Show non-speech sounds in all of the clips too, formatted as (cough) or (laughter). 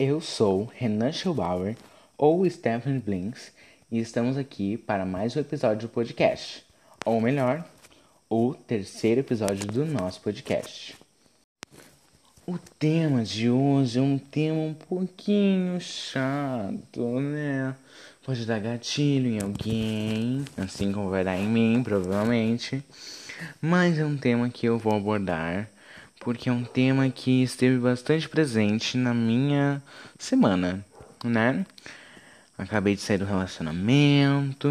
Eu sou Renan Schubauer, ou Stephen Blinks, e estamos aqui para mais um episódio do podcast. Ou melhor, o terceiro episódio do nosso podcast. O tema de hoje é um tema um pouquinho chato, né? Pode dar gatilho em alguém, assim como vai dar em mim, provavelmente. Mas é um tema que eu vou abordar porque é um tema que esteve bastante presente na minha semana, né? Acabei de sair do relacionamento,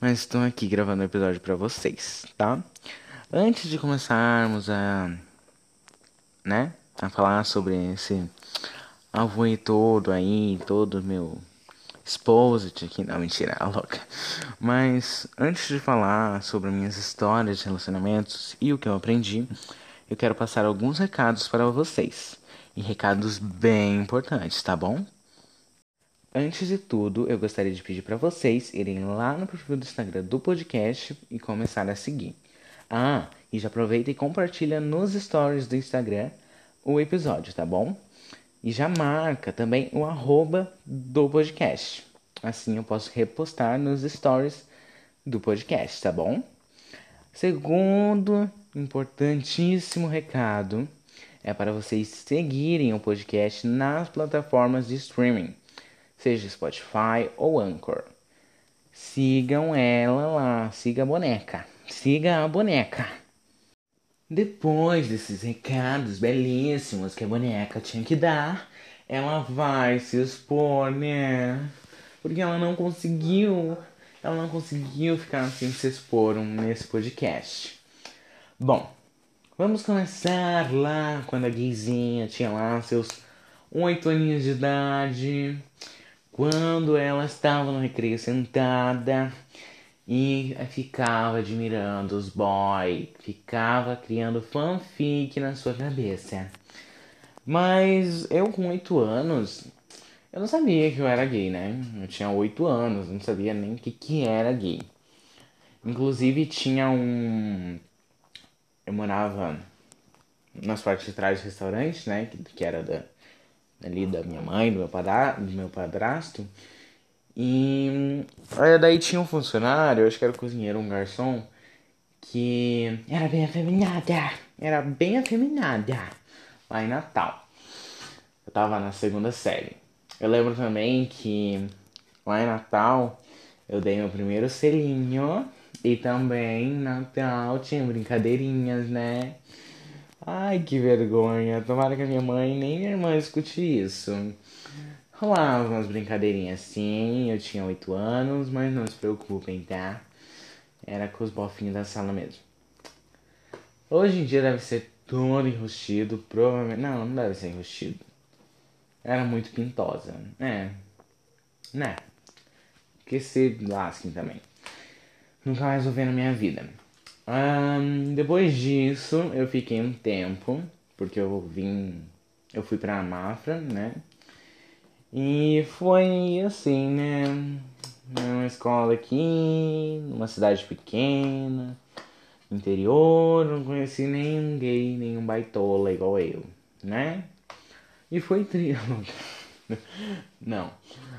mas estou aqui gravando o um episódio para vocês, tá? Antes de começarmos a, né, a falar sobre esse avô todo aí, todo meu exposit aqui, não, mentira, a louca. Mas antes de falar sobre minhas histórias de relacionamentos e o que eu aprendi, eu quero passar alguns recados para vocês. E recados bem importantes, tá bom? Antes de tudo, eu gostaria de pedir para vocês irem lá no perfil do Instagram do podcast e começar a seguir. Ah, e já aproveita e compartilha nos stories do Instagram o episódio, tá bom? E já marca também o arroba do podcast. Assim eu posso repostar nos stories do podcast, tá bom? Segundo importantíssimo recado é para vocês seguirem o podcast nas plataformas de streaming, seja Spotify ou Anchor. Sigam ela lá, siga a boneca, siga a boneca. Depois desses recados belíssimos que a boneca tinha que dar, ela vai se expor, né? Porque ela não conseguiu, ela não conseguiu ficar sem se expor nesse podcast. Bom, vamos começar lá quando a Guizinha tinha lá seus oito aninhos de idade, quando ela estava no recreio sentada e ficava admirando os boys, ficava criando fanfic na sua cabeça. Mas eu com oito anos, eu não sabia que eu era gay, né? Eu tinha oito anos, não sabia nem o que, que era gay. Inclusive tinha um eu morava nas partes de trás do restaurante, né? Que, que era da, ali da minha mãe, do meu, do meu padrasto. E aí daí tinha um funcionário, acho que era o cozinheiro, um garçom, que era bem afeminada. Era bem afeminada. Lá em Natal. Eu tava na segunda série. Eu lembro também que lá em Natal eu dei meu primeiro selinho e também Natal tinha brincadeirinhas, né? Ai, que vergonha. Tomara que a minha mãe nem minha irmã escute isso. Rolava umas brincadeirinhas sim, eu tinha 8 anos, mas não se preocupem, tá? Era com os bofinhos da sala mesmo. Hoje em dia deve ser todo enrustido, provavelmente. Não, não deve ser enrustido. Era muito pintosa. É. Né? Que se lasquem também nunca mais vou ver na minha vida. Um, depois disso, eu fiquei um tempo, porque eu vim. Eu fui pra Mafra, né? E foi assim, né? Uma escola aqui, numa cidade pequena, interior, não conheci nenhum gay, nenhum baitola igual eu, né? E foi triste. (laughs) não.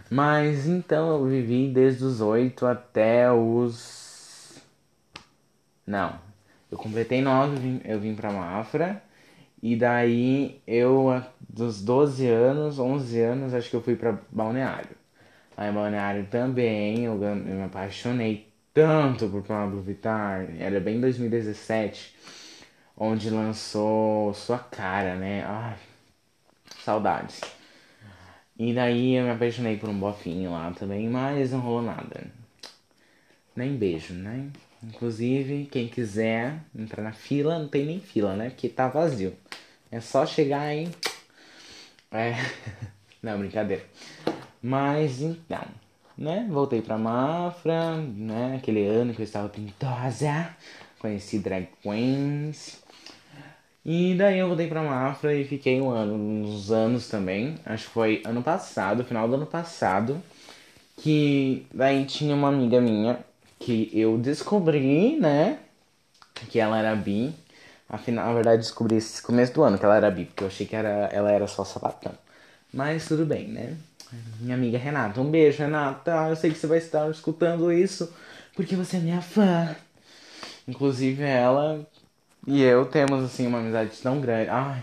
Mas então eu vivi desde os 8 até os não. Eu completei nove, eu vim pra Mafra. E daí eu, dos 12 anos, 11 anos, acho que eu fui pra Balneário. Aí Balneário também, eu, eu me apaixonei tanto por Pablo Vittar. Era bem 2017, onde lançou Sua Cara, né? Ai, saudades. E daí eu me apaixonei por um bofinho lá também, mas não rolou nada. Nem beijo, né? Inclusive, quem quiser entrar na fila, não tem nem fila, né? Porque tá vazio. É só chegar aí. É. (laughs) Não, brincadeira. Mas então, né? Voltei pra Mafra, né? Aquele ano que eu estava pintosa. Conheci drag queens. E daí eu voltei pra Mafra e fiquei um ano, uns anos também. Acho que foi ano passado, final do ano passado. Que daí tinha uma amiga minha que eu descobri, né, que ela era bi. Afinal, na verdade, descobri esse começo do ano que ela era bi, porque eu achei que era, ela era só sapatão. Mas tudo bem, né? Minha amiga Renata, um beijo, Renata. Eu sei que você vai estar escutando isso porque você é minha fã. Inclusive ela e eu temos assim uma amizade tão grande. Ai.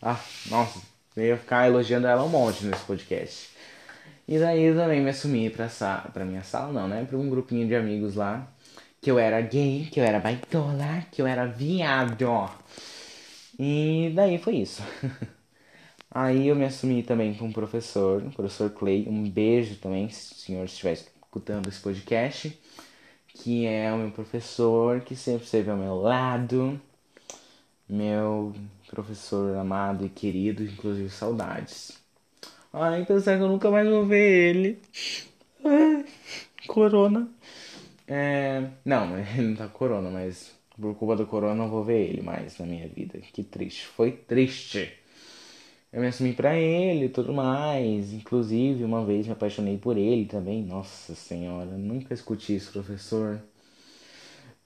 Ah, nossa, eu ia ficar elogiando ela um monte nesse podcast. E daí também me assumi pra, sa pra minha sala, não, né? Pra um grupinho de amigos lá. Que eu era gay, que eu era baitola, que eu era viado. E daí foi isso. (laughs) Aí eu me assumi também com um professor, o professor Clay. Um beijo também, se o senhor estiver escutando esse podcast. Que é o meu professor, que sempre esteve ao meu lado. Meu professor amado e querido, inclusive saudades. Ai, pensar que eu nunca mais vou ver ele. Ai, corona. É, não, (laughs) ele não tá com corona, mas por culpa do corona não vou ver ele mais na minha vida. Que triste. Foi triste eu me assumi pra ele e tudo mais. Inclusive, uma vez me apaixonei por ele também. Nossa senhora, nunca escutei isso, professor.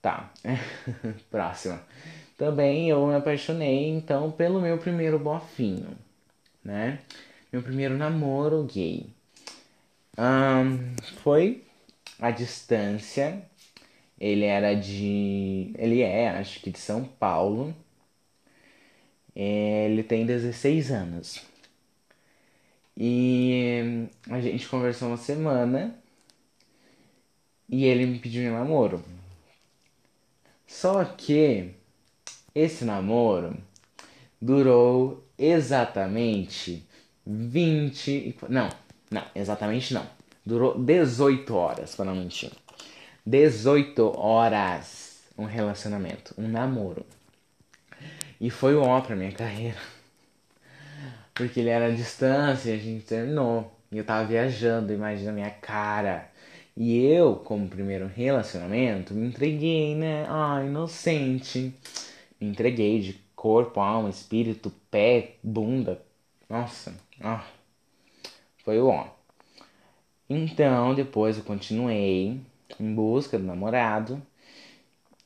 Tá, (laughs) próxima. Também eu me apaixonei, então, pelo meu primeiro bofinho, né? Meu primeiro namoro gay. Um, foi a distância. Ele era de. Ele é, acho que de São Paulo. Ele tem 16 anos. E a gente conversou uma semana e ele me pediu namoro. Só que esse namoro durou exatamente 20. Não, não, exatamente não. Durou 18 horas, para não mentir. 18 horas um relacionamento, um namoro. E foi o ó pra minha carreira. Porque ele era a distância e a gente terminou. E eu tava viajando, imagina a minha cara. E eu, como primeiro relacionamento, me entreguei, né? Ah, inocente. Me entreguei de corpo, alma, espírito, pé, bunda. Nossa, ah, foi o ó. Então, depois eu continuei em busca do namorado.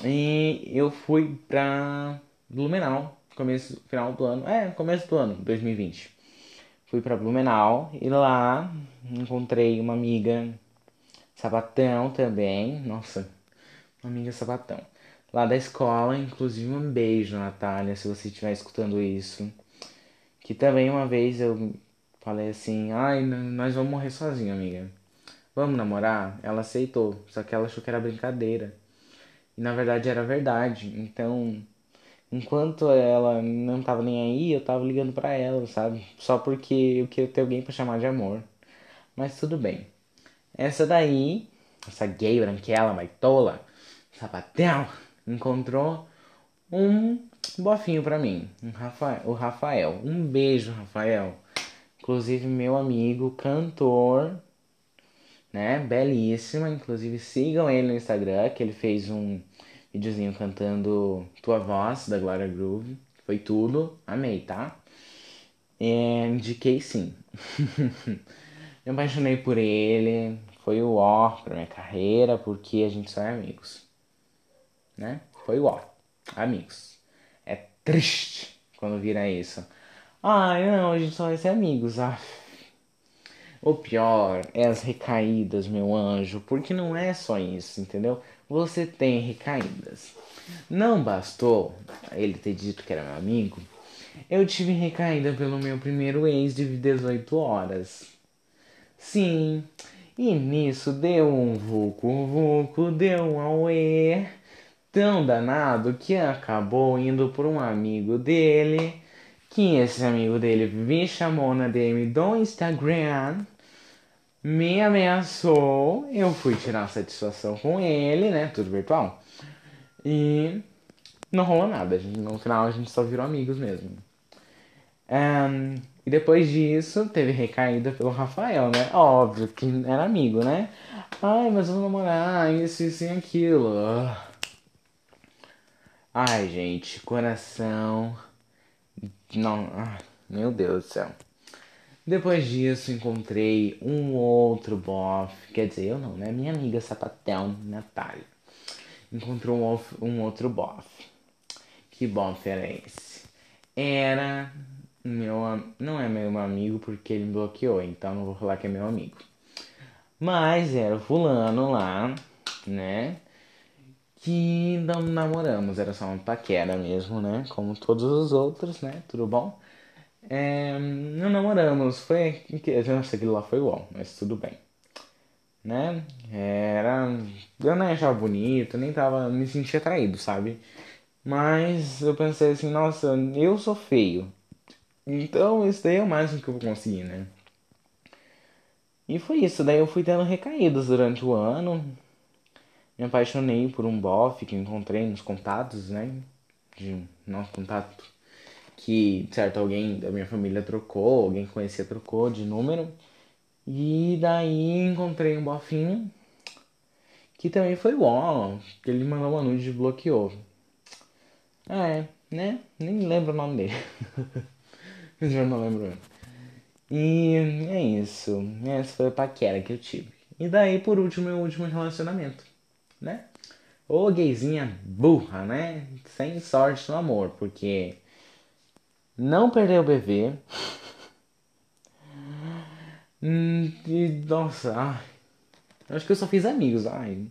E eu fui pra Blumenau, começo, final do ano, é, começo do ano, 2020. Fui para Blumenau e lá encontrei uma amiga sapatão também, nossa, uma amiga sapatão. Lá da escola, inclusive um beijo, Natália, se você estiver escutando isso. Que também uma vez eu falei assim, ai, nós vamos morrer sozinho, amiga. Vamos namorar? Ela aceitou, só que ela achou que era brincadeira. E na verdade era verdade. Então, Enquanto ela não tava nem aí, eu tava ligando para ela, sabe? Só porque eu queria ter alguém para chamar de amor. Mas tudo bem. Essa daí, essa gay branquela, baitola, sapatão, encontrou um bofinho para mim, um Rafael, o Rafael. Um beijo, Rafael. Inclusive meu amigo, cantor, né? Belíssima. Inclusive sigam ele no Instagram, que ele fez um videozinho cantando Tua Voz, da Glória Groove. Foi tudo, amei, tá? É, indiquei sim. (laughs) Me apaixonei por ele, foi o ó pra minha carreira, porque a gente só é amigos. Né? Foi o ó, amigos. Triste quando vira isso. Ai, não, a gente só vai ser amigos. Ah. O pior é as recaídas, meu anjo, porque não é só isso, entendeu? você tem recaídas. Não bastou ele ter dito que era meu amigo, eu tive recaída pelo meu primeiro ex de 18 horas. Sim, e nisso deu um vucu, deu um auê tão danado que acabou indo por um amigo dele, que esse amigo dele me chamou na DM do Instagram me ameaçou, eu fui tirar satisfação com ele, né? Tudo virtual. E não rolou nada. No final a gente só virou amigos mesmo. Um, e depois disso, teve recaída pelo Rafael, né? Óbvio que era amigo, né? Ai, mas vamos namorar, isso, isso e aquilo. Ai, gente, coração. Não. Meu Deus do céu. Depois disso, encontrei um outro bofe. Quer dizer, eu não, né? Minha amiga sapatão, Natália. Encontrou um, um outro bofe. Que bofe era esse? Era meu não é meu amigo porque ele me bloqueou, então não vou falar que é meu amigo. Mas era o fulano lá, né? Que não namoramos, era só uma paquera mesmo, né? Como todos os outros, né? Tudo bom? É, não namoramos, foi. Nossa, aquilo lá foi igual, mas tudo bem. Né? Era. Eu nem achava bonito, nem tava. Me sentia atraído, sabe? Mas eu pensei assim, nossa, eu sou feio. Então isso daí é o máximo que eu vou conseguir, né? E foi isso, daí eu fui tendo recaídas durante o ano. Me apaixonei por um bofe que encontrei nos contatos, né? De nosso contato que certo alguém da minha família trocou, alguém que conhecia trocou de número. E daí encontrei um bofinho que também foi bom, que ele mandou uma nude e bloqueou. É, né? Nem lembro o nome dele. (laughs) Já não lembro. E é isso. Essa foi a paquera que eu tive. E daí, por último, meu último relacionamento, né? Ô gayzinha burra, né? Sem sorte no amor, porque não perdeu o bebê. Hum, nossa, ai, acho que eu só fiz amigos. Ai,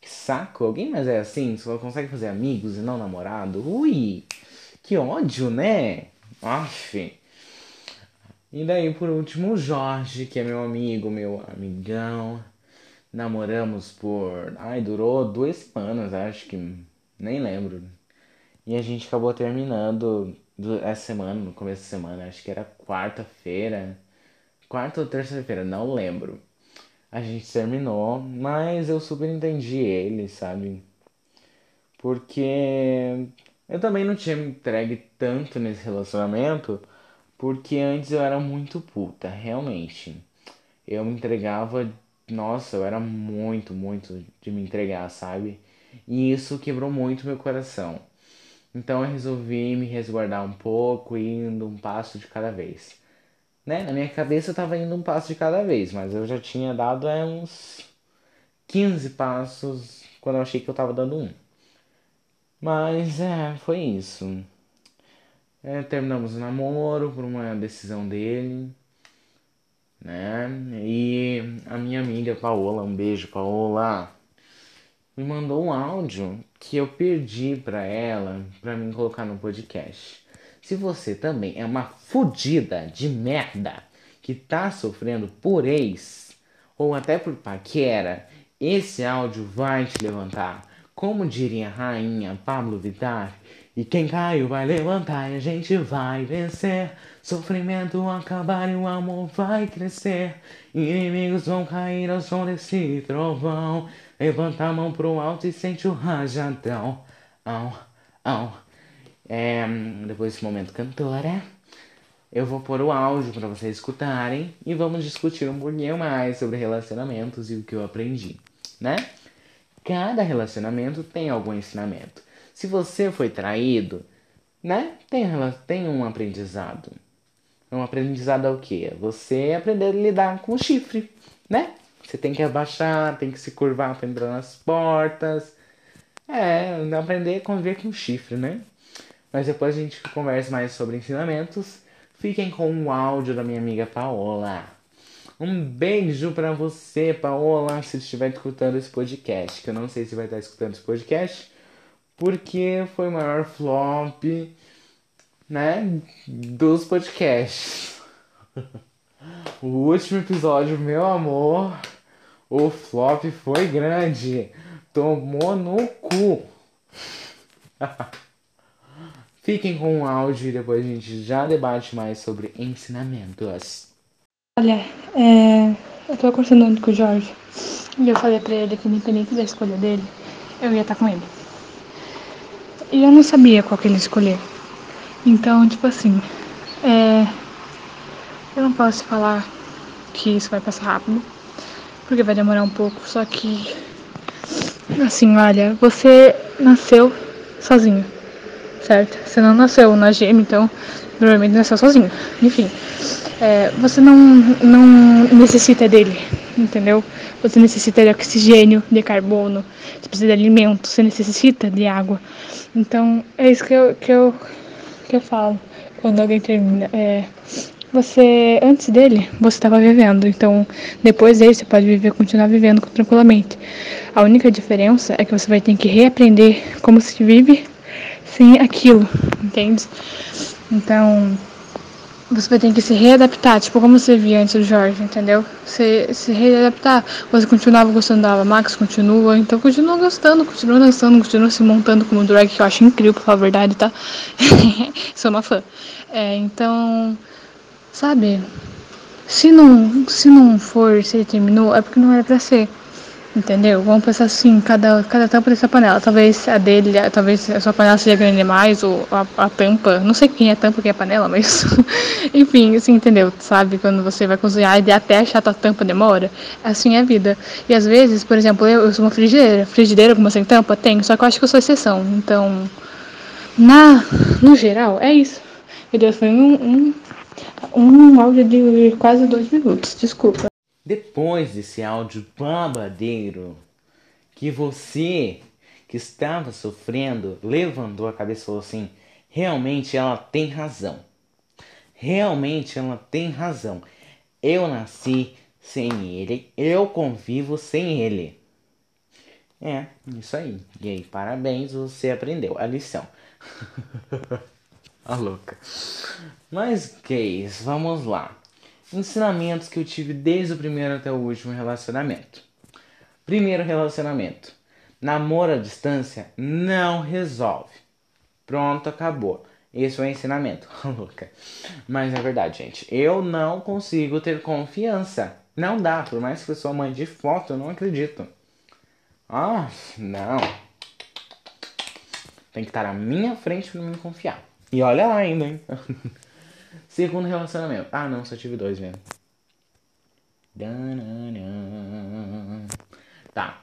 que saco. Alguém mais é assim? Só consegue fazer amigos e não namorado? Ui, que ódio, né? Aff. E daí, por último, o Jorge, que é meu amigo, meu amigão. Namoramos por. Ai, durou duas semanas, acho que. Nem lembro. E a gente acabou terminando essa semana, no começo da semana, acho que era quarta-feira. Quarta ou terça-feira, não lembro. A gente terminou, mas eu super entendi ele, sabe? Porque eu também não tinha me entregue tanto nesse relacionamento, porque antes eu era muito puta, realmente. Eu me entregava, nossa, eu era muito, muito de me entregar, sabe? E isso quebrou muito meu coração. Então eu resolvi me resguardar um pouco, indo um passo de cada vez. Né? Na minha cabeça eu tava indo um passo de cada vez, mas eu já tinha dado é, uns 15 passos quando eu achei que eu tava dando um. Mas é, foi isso. É, terminamos o namoro por uma decisão dele. Né? E a minha amiga Paola, um beijo, Paola me mandou um áudio que eu perdi para ela para mim colocar no podcast. Se você também é uma fudida de merda que tá sofrendo por ex ou até por paquera, esse áudio vai te levantar. Como diria a rainha Pablo Vittar, e quem caiu vai levantar e a gente vai vencer. Sofrimento acabar e o amor vai crescer. Inimigos vão cair ao som desse trovão. Levanta a mão pro alto e sente o rajadão. Au, au. É, depois desse momento cantora, eu vou pôr o áudio para vocês escutarem e vamos discutir um pouquinho mais sobre relacionamentos e o que eu aprendi, né? Cada relacionamento tem algum ensinamento. Se você foi traído, né? Tem, tem um aprendizado. Um aprendizado é o quê? Você aprender a lidar com o chifre, né? Você tem que abaixar, tem que se curvar para entrar nas portas. É, aprender a conviver com o chifre, né? Mas depois a gente conversa mais sobre ensinamentos. Fiquem com o áudio da minha amiga Paola. Um beijo para você, Paola, se estiver escutando esse podcast. Que eu não sei se vai estar escutando esse podcast, porque foi o maior flop, né, dos podcasts. (laughs) o último episódio, meu amor, o flop foi grande. Tomou no cu. (laughs) Fiquem com o áudio e depois a gente já debate mais sobre ensinamentos. Olha, é, eu tô conversando com o Jorge e eu falei pra ele que independente da escolha dele, eu ia estar com ele. E eu não sabia qual que ele escolher. Então, tipo assim, é, eu não posso falar que isso vai passar rápido, porque vai demorar um pouco, só que, assim, olha, você nasceu sozinho, certo? Você não nasceu na gêmea, então provavelmente nasceu sozinho. Enfim, é, você não, não necessita dele, entendeu? Você necessita de oxigênio, de carbono, você precisa de alimento, você necessita de água. Então, é isso que eu, que eu, que eu falo. quando alguém termina. É, você, antes dele, você estava vivendo. Então, depois dele, você pode viver, continuar vivendo tranquilamente. A única diferença é que você vai ter que reaprender como se vive sem aquilo, entende? Então, você vai ter que se readaptar, tipo como você via antes do Jorge, entendeu? Você se readaptar. Você continuava gostando da Max, continua, então continua gostando, continua dançando, continua se montando como drag, que eu acho incrível, pra falar a verdade, tá? (laughs) Sou uma fã. É, então, sabe? Se não, se não for, se ele terminou, é porque não era pra ser. Entendeu? Vamos pensar assim, cada, cada tampa dessa panela. Talvez a dele, talvez a sua panela seja grande demais, ou a, a tampa. Não sei quem é tampa, quem é panela, mas. (laughs) Enfim, assim, entendeu? Sabe? Quando você vai cozinhar e até achar a tua tampa demora. Assim é a vida. E às vezes, por exemplo, eu, eu sou uma frigideira. Frigideira com uma sem tampa? Tenho, só que eu acho que eu sou exceção. Então, na, no geral, é isso. Meu Deus, foi um, um, um áudio de quase dois minutos. Desculpa. Depois desse áudio babadeiro, que você que estava sofrendo levantou a cabeça e falou assim: realmente ela tem razão. Realmente ela tem razão. Eu nasci sem ele, eu convivo sem ele. É, isso aí. E aí, parabéns, você aprendeu a lição. (laughs) a louca. Mas, gays, vamos lá. Ensinamentos que eu tive desde o primeiro até o último relacionamento. Primeiro relacionamento. Namoro à distância não resolve. Pronto, acabou. Esse é o ensinamento. (laughs) Louca. Mas é verdade, gente. Eu não consigo ter confiança. Não dá. Por mais que eu sou mãe de foto, eu não acredito. Ah, não. Tem que estar na minha frente para me confiar. E olha lá ainda, hein? (laughs) Segundo relacionamento. Ah, não, só tive dois mesmo. Tá.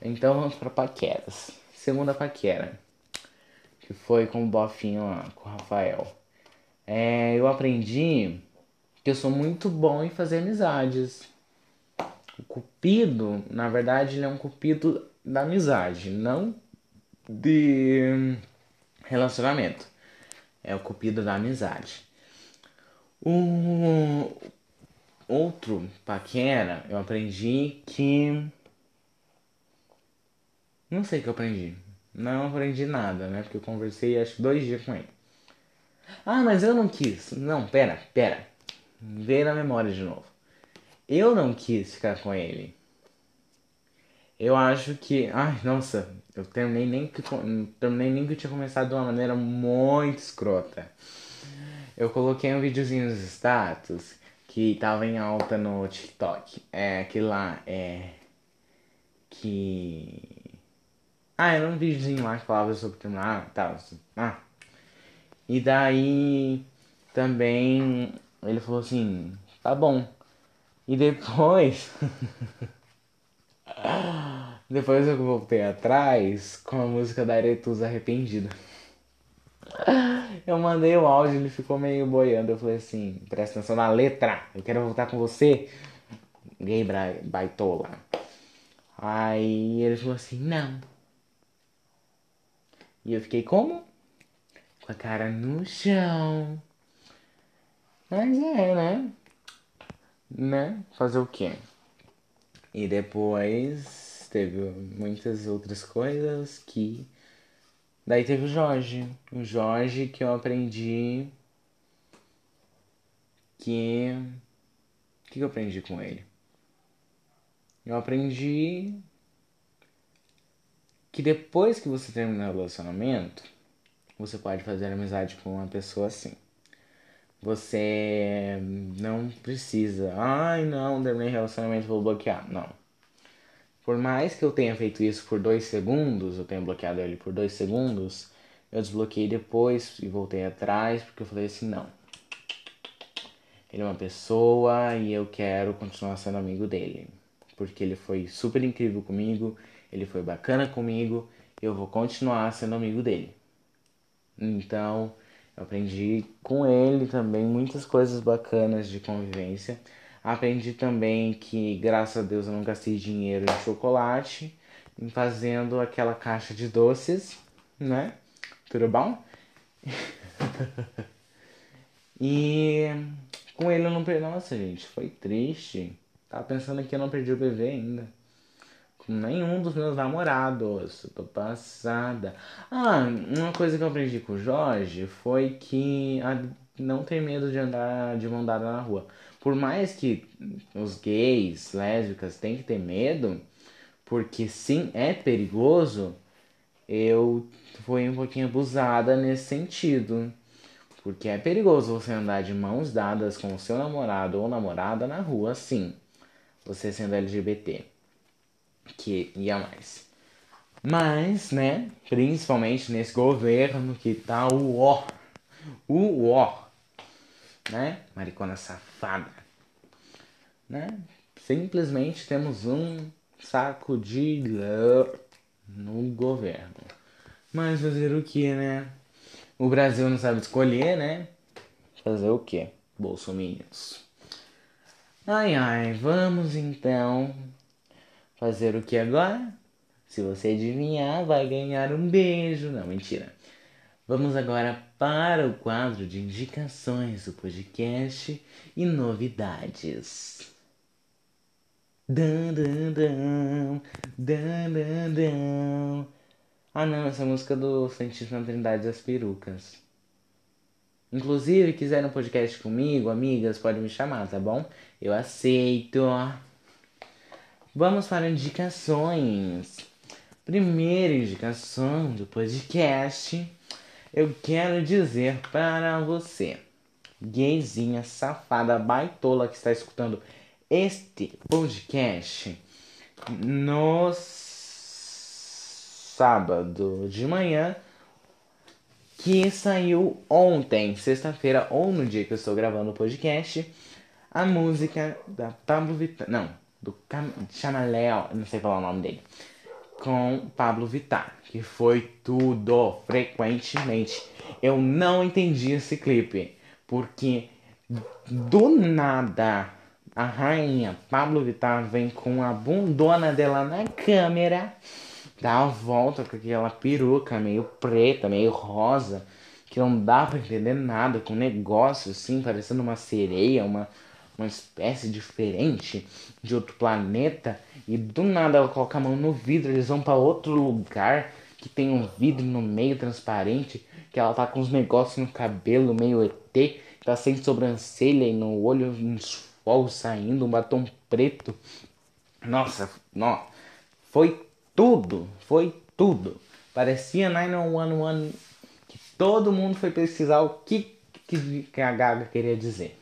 Então vamos pra paqueras. Segunda paquera. Que foi com o Bofinho lá, com o Rafael. É, eu aprendi que eu sou muito bom em fazer amizades. O cupido, na verdade, ele é um cupido da amizade, não de relacionamento. É o cupido da amizade. O outro paquera, eu aprendi que. Não sei o que eu aprendi. Não aprendi nada, né? Porque eu conversei acho dois dias com ele. Ah, mas eu não quis. Não, pera, pera. Vê na memória de novo. Eu não quis ficar com ele. Eu acho que. Ai, nossa, eu terminei nem que. Terminei nem que eu tinha começado de uma maneira muito escrota. Eu coloquei um videozinho nos status que tava em alta no TikTok. É aquele lá, é. Que. Ah, era um videozinho lá que falava sobre terminar e tal. Ah. E daí também ele falou assim, tá bom. E depois. (laughs) depois eu voltei atrás com a música da Aretusa Arrependida. Eu mandei o áudio, ele ficou meio boiando. Eu falei assim: presta atenção na letra, eu quero voltar com você. Gay baitola. Aí ele falou assim: não. E eu fiquei como? Com a cara no chão. Mas é, né? Né? Fazer o quê? E depois teve muitas outras coisas que Daí teve o Jorge. O Jorge que eu aprendi que. O que eu aprendi com ele? Eu aprendi que depois que você terminar o relacionamento, você pode fazer amizade com uma pessoa assim. Você não precisa. Ai, não, terminei relacionamento, vou bloquear. Não. Por mais que eu tenha feito isso por dois segundos, eu tenha bloqueado ele por dois segundos, eu desbloqueei depois e voltei atrás porque eu falei assim: não. Ele é uma pessoa e eu quero continuar sendo amigo dele. Porque ele foi super incrível comigo, ele foi bacana comigo, eu vou continuar sendo amigo dele. Então, eu aprendi com ele também muitas coisas bacanas de convivência. Aprendi também que, graças a Deus, eu não gastei dinheiro em chocolate, em fazendo aquela caixa de doces, né? Tudo bom? (laughs) E com ele eu não perdi. Nossa, gente, foi triste. Tava pensando que eu não perdi o bebê ainda. Com nenhum dos meus namorados. tô passada. Ah, uma coisa que eu aprendi com o Jorge foi que a não ter medo de andar de mão dada na rua. Por mais que os gays, lésbicas tenham que ter medo, porque sim, é perigoso, eu fui um pouquinho abusada nesse sentido. Porque é perigoso você andar de mãos dadas com o seu namorado ou namorada na rua, sim. Você sendo LGBT. Que ia mais. Mas, né, principalmente nesse governo que tá o ó. O ó. Né? Maricona safada. Né? Simplesmente temos um saco de no governo. Mas fazer o que, né? O Brasil não sabe escolher, né? Fazer o que? Bolsominions. Ai ai, vamos então fazer o que agora? Se você adivinhar, vai ganhar um beijo. Não, mentira. Vamos agora para o quadro de indicações do podcast e novidades. Dan, dan, dan, dan, dan, dan. Ah não, essa música do Santíssima Trindade das Perucas. Inclusive, quiserem um podcast comigo, amigas, podem me chamar, tá bom? Eu aceito. Vamos para indicações. Primeira indicação do podcast. Eu quero dizer para você, gayzinha, safada, baitola que está escutando este podcast no sábado de manhã que saiu ontem, sexta-feira, ou no dia que eu estou gravando o podcast, a música da Pablo Vittar, não, do Chamaléo, não sei falar o nome dele, com Pablo Vittar, que foi tudo frequentemente. Eu não entendi esse clipe, porque do nada a rainha Pablo Vittar vem com a bundona dela na câmera, dá a volta com aquela peruca meio preta, meio rosa, que não dá para entender nada, com um negócio assim, parecendo uma sereia, uma, uma espécie diferente de outro planeta, e do nada ela coloca a mão no vidro, eles vão para outro lugar que tem um vidro no meio transparente, que ela tá com uns negócios no cabelo meio ET, tá sem sobrancelha e no olho uns fogos saindo, um batom preto. Nossa, não, foi tudo, foi tudo. Parecia 911 que todo mundo foi pesquisar o que, que a Gaga queria dizer.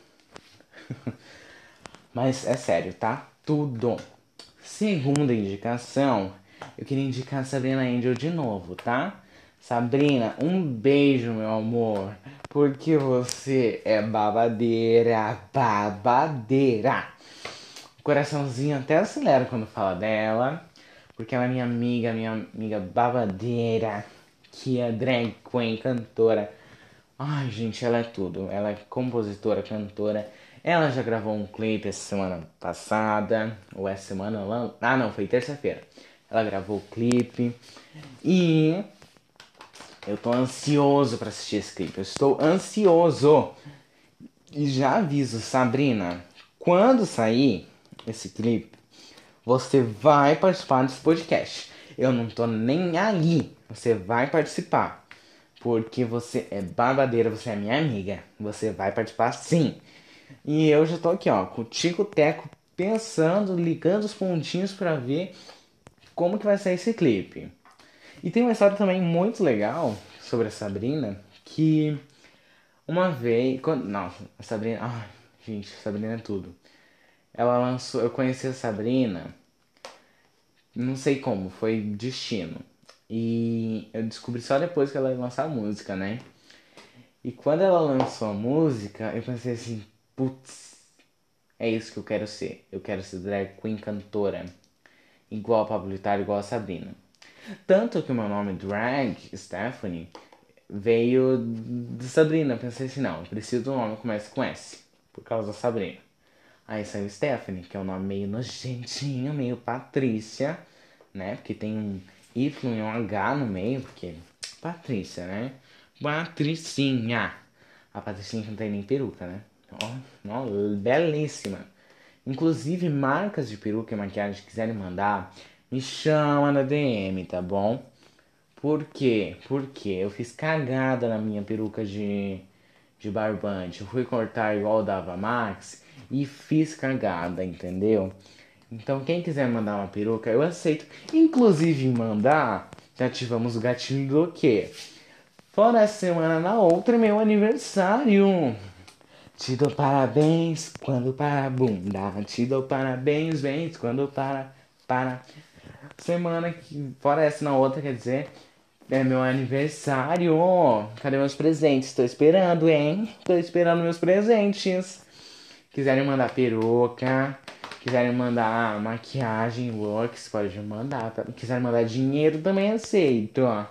(laughs) Mas é sério, tá? Tudo. Segunda indicação, eu queria indicar a Sabrina Angel de novo, tá? Sabrina, um beijo, meu amor. Porque você é babadeira, babadeira. O coraçãozinho até acelera quando fala dela. Porque ela é minha amiga, minha amiga babadeira. Que é drag queen, cantora. Ai, gente, ela é tudo. Ela é compositora, cantora. Ela já gravou um clipe essa semana passada. Ou essa semana. Ah, não, foi terça-feira. Ela gravou o clipe. E eu tô ansioso para assistir esse clipe. Eu estou ansioso. E já aviso, Sabrina, quando sair esse clipe, você vai participar desse podcast. Eu não tô nem aí. Você vai participar. Porque você é babadeira, você é minha amiga. Você vai participar sim. E eu já tô aqui, ó, com o Tico Teco pensando, ligando os pontinhos para ver como que vai sair esse clipe. E tem uma história também muito legal sobre a Sabrina, que uma vez. Quando, não, a Sabrina. Ai, gente, a Sabrina é tudo. Ela lançou. Eu conheci a Sabrina. Não sei como, foi destino. E eu descobri só depois que ela ia lançar a música, né? E quando ela lançou a música, eu pensei assim, putz, é isso que eu quero ser. Eu quero ser drag queen cantora. Igual a Pablo Vittar, igual a Sabrina. Tanto que o meu nome drag, Stephanie, veio de Sabrina. Pensei assim, não, preciso de um nome que comece com S, por causa da Sabrina. Aí saiu Stephanie, que é um nome meio nojentinho, meio Patrícia, né? Porque tem um Y e um H no meio, porque Patrícia, né? Patricinha. A Patricinha não tem nem peruca, né? Ó, ó, belíssima. Inclusive, marcas de peruca e maquiagem quiserem mandar, me chama na DM, tá bom? Por quê? Porque eu fiz cagada na minha peruca de, de barbante. Eu fui cortar igual dava Max e fiz cagada, entendeu? Então, quem quiser mandar uma peruca, eu aceito. Inclusive, mandar, já ativamos o gatilho do quê? Fora a semana na outra, meu aniversário. Te dou parabéns quando para bunda. Te dou parabéns, bens quando para. Para. Semana que. Fora essa na outra, quer dizer. É meu aniversário. Cadê meus presentes? Tô esperando, hein? Tô esperando meus presentes. Quiserem mandar peruca. Quiserem mandar maquiagem, looks, pode mandar. Quiserem mandar dinheiro, também aceito, ó.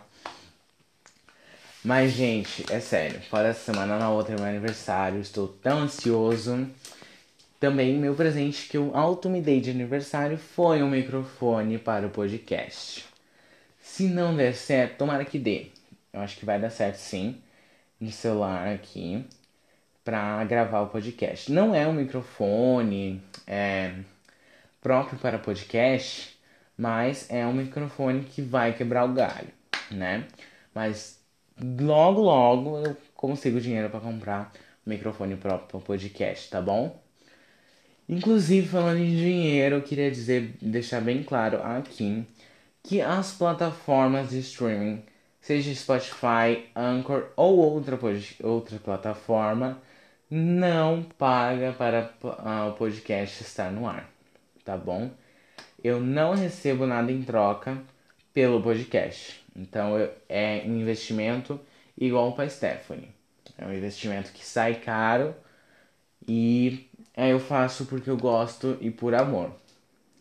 Mas, gente, é sério. Fora essa semana, na outra é meu aniversário. Estou tão ansioso. Também, meu presente que eu auto me dei de aniversário foi um microfone para o podcast. Se não der certo, tomara que dê. Eu acho que vai dar certo sim. No celular aqui. Pra gravar o podcast. Não é um microfone é, próprio para podcast. Mas é um microfone que vai quebrar o galho, né? Mas logo, logo eu consigo dinheiro para comprar um microfone próprio para podcast, tá bom? Inclusive, falando em dinheiro, eu queria dizer, deixar bem claro aqui que as plataformas de streaming, seja Spotify, Anchor ou outra, outra plataforma, não paga para o podcast estar no ar, tá bom? Eu não recebo nada em troca pelo podcast. Então é um investimento igual para Stephanie. É um investimento que sai caro e é, eu faço porque eu gosto e por amor,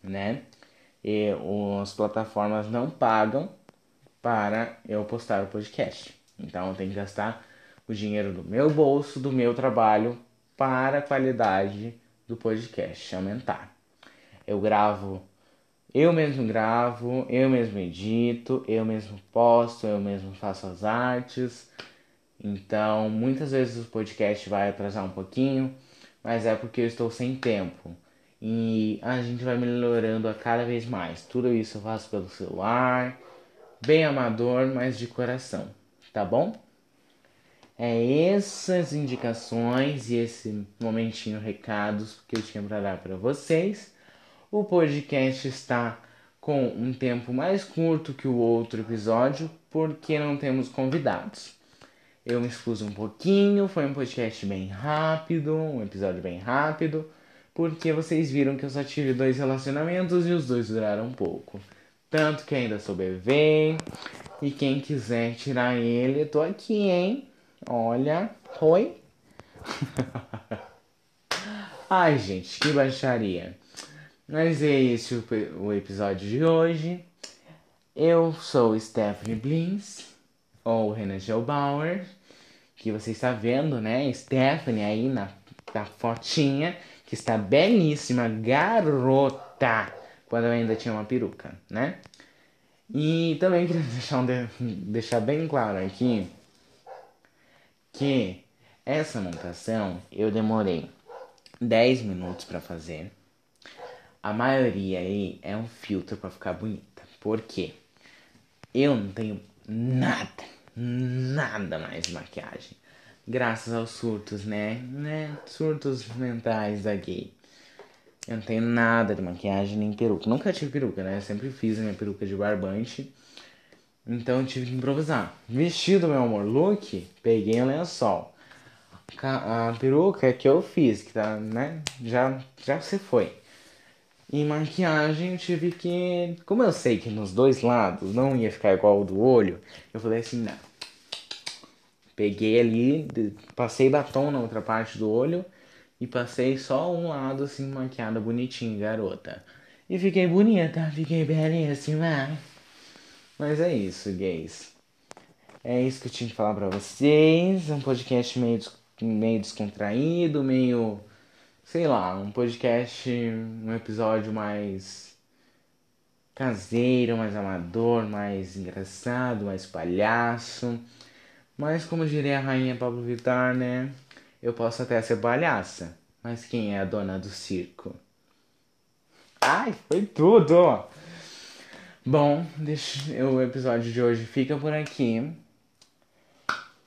né? E as plataformas não pagam para eu postar o podcast. Então eu tenho que gastar o dinheiro do meu bolso, do meu trabalho, para a qualidade do podcast aumentar. Eu gravo eu mesmo gravo, eu mesmo edito, eu mesmo posto, eu mesmo faço as artes. Então, muitas vezes o podcast vai atrasar um pouquinho, mas é porque eu estou sem tempo. E a gente vai melhorando a cada vez mais. Tudo isso eu faço pelo celular, bem amador, mas de coração, tá bom? É essas indicações e esse momentinho recados que eu tinha para dar para vocês. O podcast está com um tempo mais curto que o outro episódio, porque não temos convidados. Eu me expus um pouquinho, foi um podcast bem rápido, um episódio bem rápido, porque vocês viram que eu só tive dois relacionamentos e os dois duraram pouco. Tanto que ainda sou bebê, e quem quiser tirar ele, eu tô aqui, hein? Olha, oi. (laughs) Ai, gente, que baixaria. Mas é esse o, o episódio de hoje. Eu sou Stephanie Blins, ou Renan Gelbauer, que você está vendo, né? Stephanie aí na, na fotinha, que está belíssima, garota, quando eu ainda tinha uma peruca, né? E também queria (laughs) deixar, um de, deixar bem claro aqui que essa montação eu demorei 10 minutos para fazer a maioria aí é um filtro para ficar bonita. Por quê? Eu não tenho nada, nada mais de maquiagem. Graças aos surtos, né? né? Surtos mentais da gay. Eu não tenho nada de maquiagem nem peruca. Nunca tive peruca, né? Eu sempre fiz a minha peruca de barbante. Então eu tive que improvisar. Vestido, meu amor, look, peguei um lençol. A peruca que eu fiz, que tá, né? Já, já se foi. E maquiagem eu tive que. Como eu sei que nos dois lados não ia ficar igual o do olho, eu falei assim, não. Peguei ali, passei batom na outra parte do olho e passei só um lado assim, maquiada bonitinho, garota. E fiquei bonita, fiquei belíssima. Mas é isso, gays. É isso que eu tinha que falar pra vocês. Um podcast meio, meio descontraído, meio sei lá, um podcast, um episódio mais caseiro, mais amador, mais engraçado, mais palhaço. Mas como diria a rainha Pablo Vittar, né? Eu posso até ser palhaça, mas quem é a dona do circo? Ai, foi tudo! Bom, deixa, o episódio de hoje fica por aqui.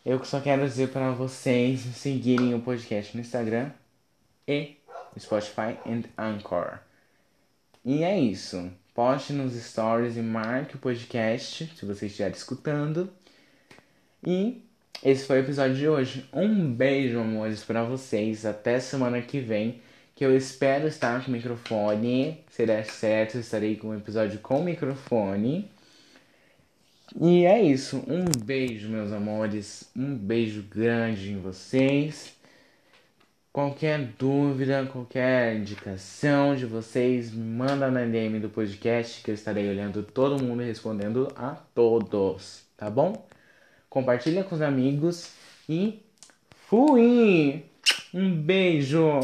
Eu só quero dizer para vocês seguirem o podcast no Instagram e Spotify e Anchor. E é isso. Poste nos stories e marque o podcast se você estiver escutando. E esse foi o episódio de hoje. Um beijo, amores, para vocês. Até semana que vem. Que eu espero estar com microfone. Se der certo, estarei com um episódio com microfone. E é isso. Um beijo, meus amores. Um beijo grande em vocês. Qualquer dúvida, qualquer indicação de vocês, manda na DM do podcast que eu estarei olhando todo mundo e respondendo a todos, tá bom? Compartilha com os amigos e fui! Um beijo!